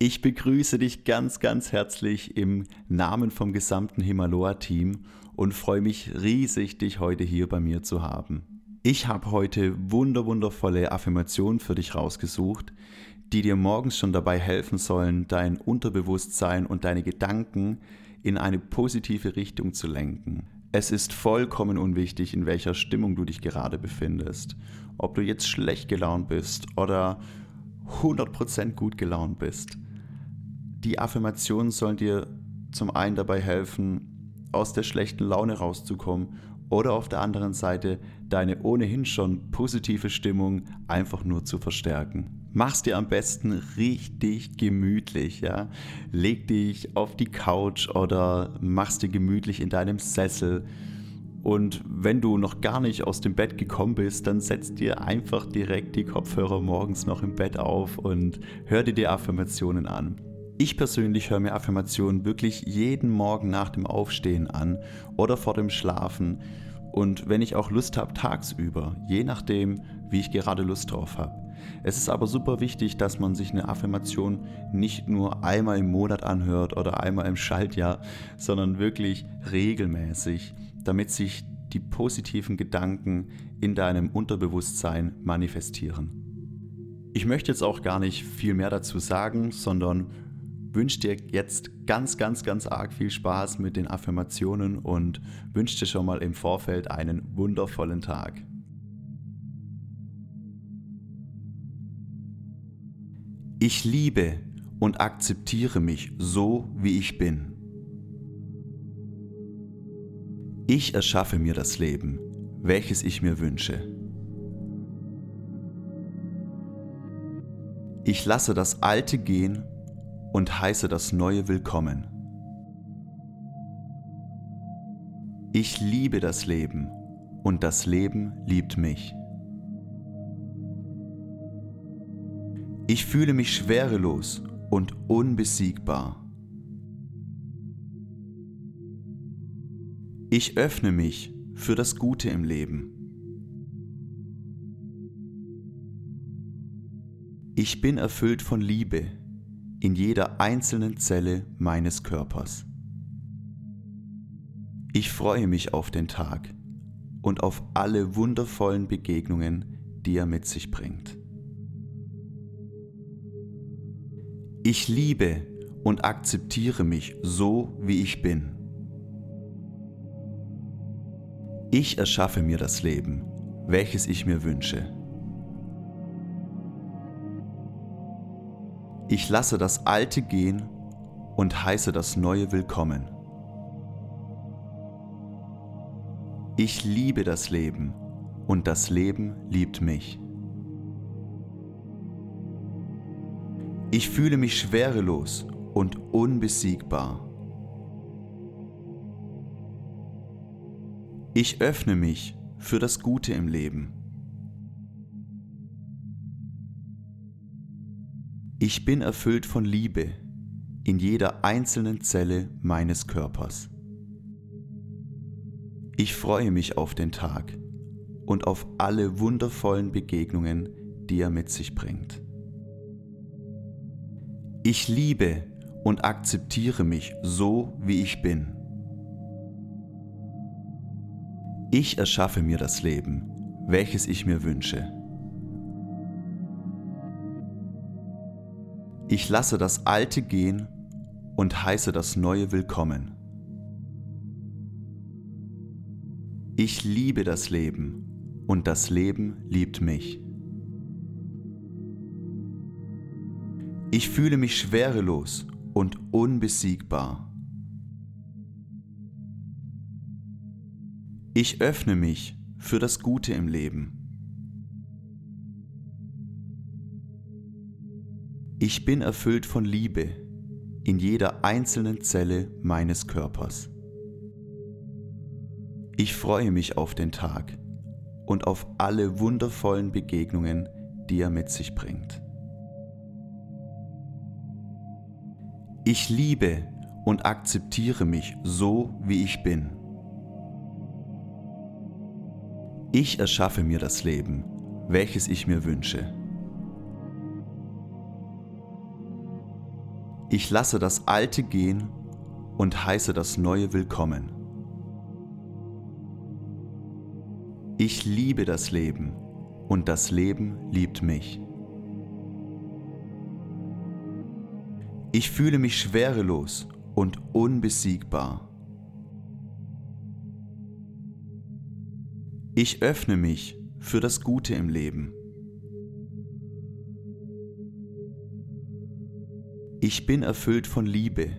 Ich begrüße dich ganz, ganz herzlich im Namen vom gesamten Himaloa-Team und freue mich riesig, dich heute hier bei mir zu haben. Ich habe heute wunder, wundervolle Affirmationen für dich rausgesucht, die dir morgens schon dabei helfen sollen, dein Unterbewusstsein und deine Gedanken in eine positive Richtung zu lenken. Es ist vollkommen unwichtig, in welcher Stimmung du dich gerade befindest. Ob du jetzt schlecht gelaunt bist oder 100% gut gelaunt bist die Affirmationen sollen dir zum einen dabei helfen, aus der schlechten Laune rauszukommen oder auf der anderen Seite deine ohnehin schon positive Stimmung einfach nur zu verstärken. Mach's dir am besten richtig gemütlich, ja? Leg dich auf die Couch oder mach's dir gemütlich in deinem Sessel. Und wenn du noch gar nicht aus dem Bett gekommen bist, dann setz dir einfach direkt die Kopfhörer morgens noch im Bett auf und hör dir die Affirmationen an. Ich persönlich höre mir Affirmationen wirklich jeden Morgen nach dem Aufstehen an oder vor dem Schlafen und wenn ich auch Lust habe, tagsüber, je nachdem, wie ich gerade Lust drauf habe. Es ist aber super wichtig, dass man sich eine Affirmation nicht nur einmal im Monat anhört oder einmal im Schaltjahr, sondern wirklich regelmäßig, damit sich die positiven Gedanken in deinem Unterbewusstsein manifestieren. Ich möchte jetzt auch gar nicht viel mehr dazu sagen, sondern wünsche dir jetzt ganz, ganz, ganz arg viel Spaß mit den Affirmationen und wünsche dir schon mal im Vorfeld einen wundervollen Tag. Ich liebe und akzeptiere mich so, wie ich bin. Ich erschaffe mir das Leben, welches ich mir wünsche. Ich lasse das Alte gehen und heiße das Neue willkommen. Ich liebe das Leben und das Leben liebt mich. Ich fühle mich schwerelos und unbesiegbar. Ich öffne mich für das Gute im Leben. Ich bin erfüllt von Liebe in jeder einzelnen Zelle meines Körpers. Ich freue mich auf den Tag und auf alle wundervollen Begegnungen, die er mit sich bringt. Ich liebe und akzeptiere mich so, wie ich bin. Ich erschaffe mir das Leben, welches ich mir wünsche. Ich lasse das Alte gehen und heiße das Neue willkommen. Ich liebe das Leben und das Leben liebt mich. Ich fühle mich schwerelos und unbesiegbar. Ich öffne mich für das Gute im Leben. Ich bin erfüllt von Liebe in jeder einzelnen Zelle meines Körpers. Ich freue mich auf den Tag und auf alle wundervollen Begegnungen, die er mit sich bringt. Ich liebe und akzeptiere mich so, wie ich bin. Ich erschaffe mir das Leben, welches ich mir wünsche. Ich lasse das Alte gehen und heiße das Neue willkommen. Ich liebe das Leben und das Leben liebt mich. Ich fühle mich schwerelos und unbesiegbar. Ich öffne mich für das Gute im Leben. Ich bin erfüllt von Liebe in jeder einzelnen Zelle meines Körpers. Ich freue mich auf den Tag und auf alle wundervollen Begegnungen, die er mit sich bringt. Ich liebe und akzeptiere mich so, wie ich bin. Ich erschaffe mir das Leben, welches ich mir wünsche. Ich lasse das Alte gehen und heiße das Neue willkommen. Ich liebe das Leben und das Leben liebt mich. Ich fühle mich schwerelos und unbesiegbar. Ich öffne mich für das Gute im Leben. Ich bin erfüllt von Liebe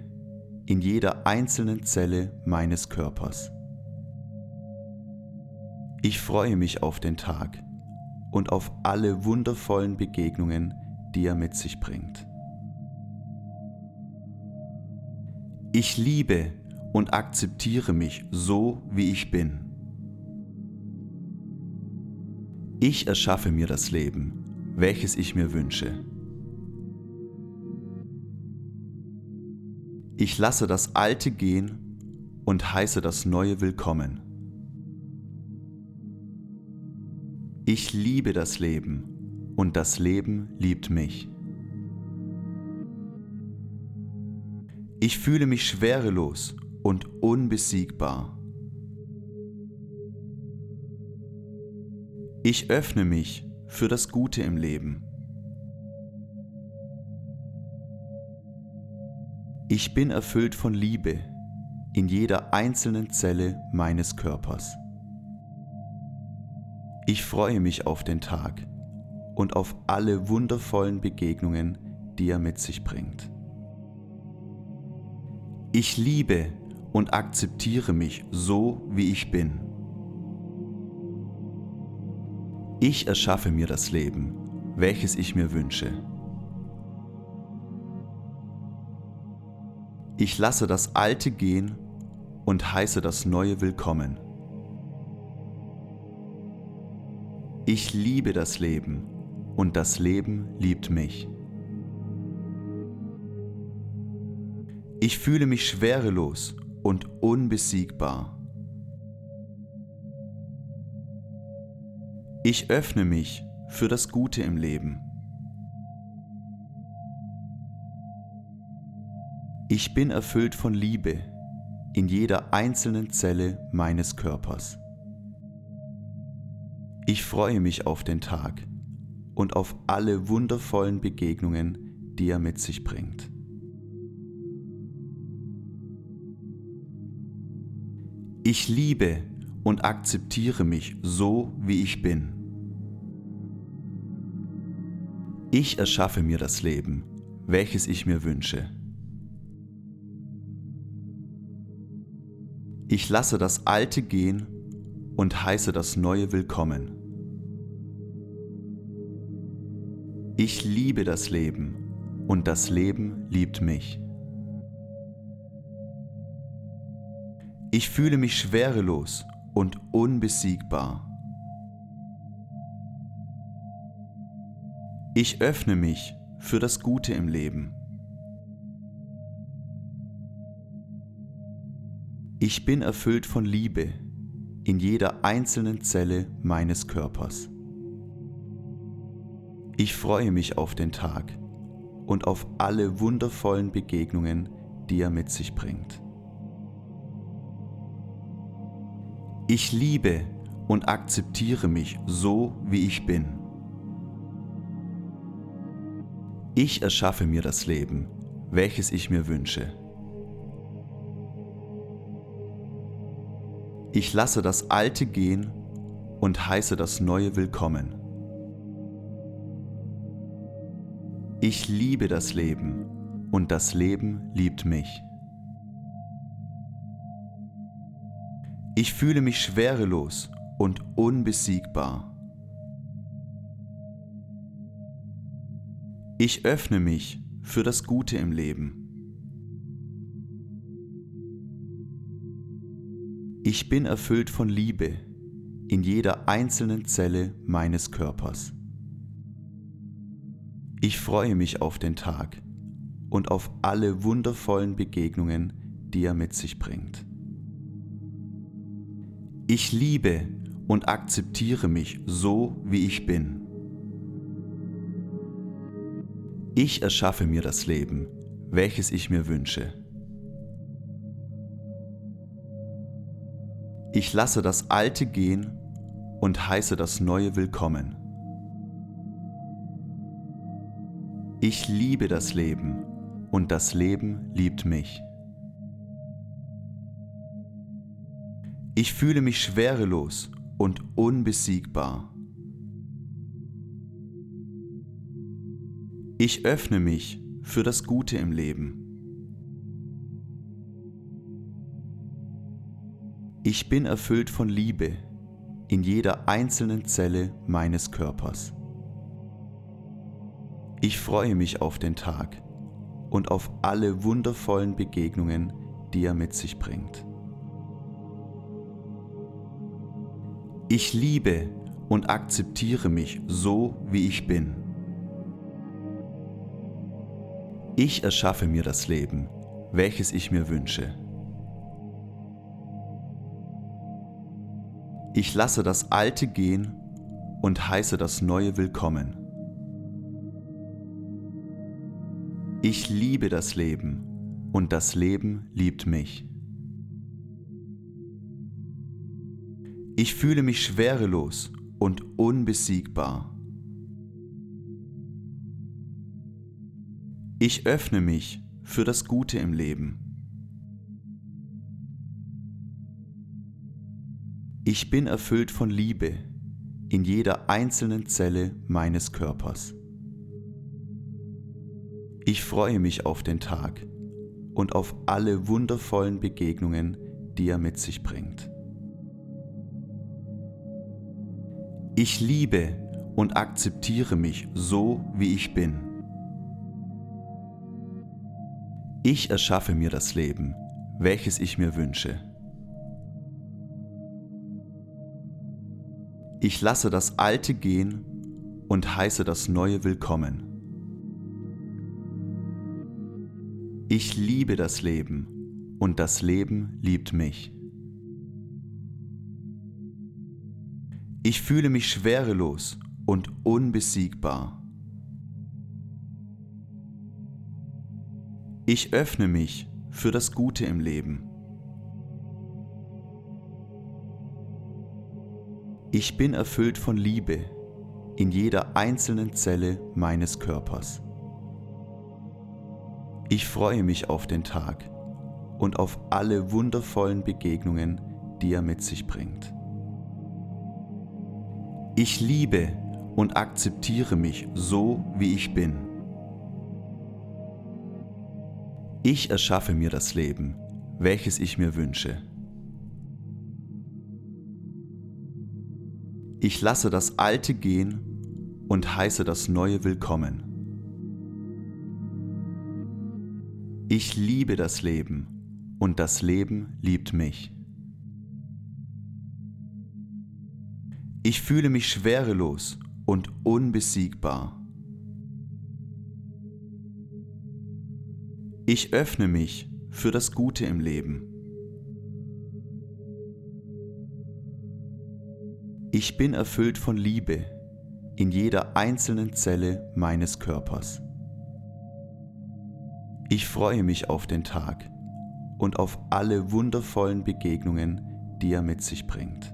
in jeder einzelnen Zelle meines Körpers. Ich freue mich auf den Tag und auf alle wundervollen Begegnungen, die er mit sich bringt. Ich liebe und akzeptiere mich so, wie ich bin. Ich erschaffe mir das Leben, welches ich mir wünsche. Ich lasse das Alte gehen und heiße das Neue willkommen. Ich liebe das Leben und das Leben liebt mich. Ich fühle mich schwerelos und unbesiegbar. Ich öffne mich für das Gute im Leben. Ich bin erfüllt von Liebe in jeder einzelnen Zelle meines Körpers. Ich freue mich auf den Tag und auf alle wundervollen Begegnungen, die er mit sich bringt. Ich liebe und akzeptiere mich so, wie ich bin. Ich erschaffe mir das Leben, welches ich mir wünsche. Ich lasse das Alte gehen und heiße das Neue willkommen. Ich liebe das Leben und das Leben liebt mich. Ich fühle mich schwerelos und unbesiegbar. Ich öffne mich für das Gute im Leben. Ich bin erfüllt von Liebe in jeder einzelnen Zelle meines Körpers. Ich freue mich auf den Tag und auf alle wundervollen Begegnungen, die er mit sich bringt. Ich liebe und akzeptiere mich so, wie ich bin. Ich erschaffe mir das Leben, welches ich mir wünsche. Ich lasse das Alte gehen und heiße das Neue willkommen. Ich liebe das Leben und das Leben liebt mich. Ich fühle mich schwerelos und unbesiegbar. Ich öffne mich für das Gute im Leben. Ich bin erfüllt von Liebe in jeder einzelnen Zelle meines Körpers. Ich freue mich auf den Tag und auf alle wundervollen Begegnungen, die er mit sich bringt. Ich liebe und akzeptiere mich so, wie ich bin. Ich erschaffe mir das Leben, welches ich mir wünsche. Ich lasse das Alte gehen und heiße das Neue willkommen. Ich liebe das Leben und das Leben liebt mich. Ich fühle mich schwerelos und unbesiegbar. Ich öffne mich für das Gute im Leben. Ich bin erfüllt von Liebe in jeder einzelnen Zelle meines Körpers. Ich freue mich auf den Tag und auf alle wundervollen Begegnungen, die er mit sich bringt. Ich liebe und akzeptiere mich so, wie ich bin. Ich erschaffe mir das Leben, welches ich mir wünsche. Ich lasse das Alte gehen und heiße das Neue willkommen. Ich liebe das Leben und das Leben liebt mich. Ich fühle mich schwerelos und unbesiegbar. Ich öffne mich für das Gute im Leben. Ich bin erfüllt von Liebe in jeder einzelnen Zelle meines Körpers. Ich freue mich auf den Tag und auf alle wundervollen Begegnungen, die er mit sich bringt. Ich liebe und akzeptiere mich so, wie ich bin. Ich erschaffe mir das Leben, welches ich mir wünsche. Ich lasse das Alte gehen und heiße das Neue willkommen. Ich liebe das Leben und das Leben liebt mich. Ich fühle mich schwerelos und unbesiegbar. Ich öffne mich für das Gute im Leben. Ich bin erfüllt von Liebe in jeder einzelnen Zelle meines Körpers. Ich freue mich auf den Tag und auf alle wundervollen Begegnungen, die er mit sich bringt. Ich liebe und akzeptiere mich so, wie ich bin. Ich erschaffe mir das Leben, welches ich mir wünsche. Ich lasse das Alte gehen und heiße das Neue willkommen. Ich liebe das Leben und das Leben liebt mich. Ich fühle mich schwerelos und unbesiegbar. Ich öffne mich für das Gute im Leben. Ich bin erfüllt von Liebe in jeder einzelnen Zelle meines Körpers. Ich freue mich auf den Tag und auf alle wundervollen Begegnungen, die er mit sich bringt. Ich liebe und akzeptiere mich so, wie ich bin. Ich erschaffe mir das Leben, welches ich mir wünsche. Ich lasse das Alte gehen und heiße das Neue willkommen. Ich liebe das Leben und das Leben liebt mich. Ich fühle mich schwerelos und unbesiegbar. Ich öffne mich für das Gute im Leben. Ich bin erfüllt von Liebe in jeder einzelnen Zelle meines Körpers. Ich freue mich auf den Tag und auf alle wundervollen Begegnungen, die er mit sich bringt.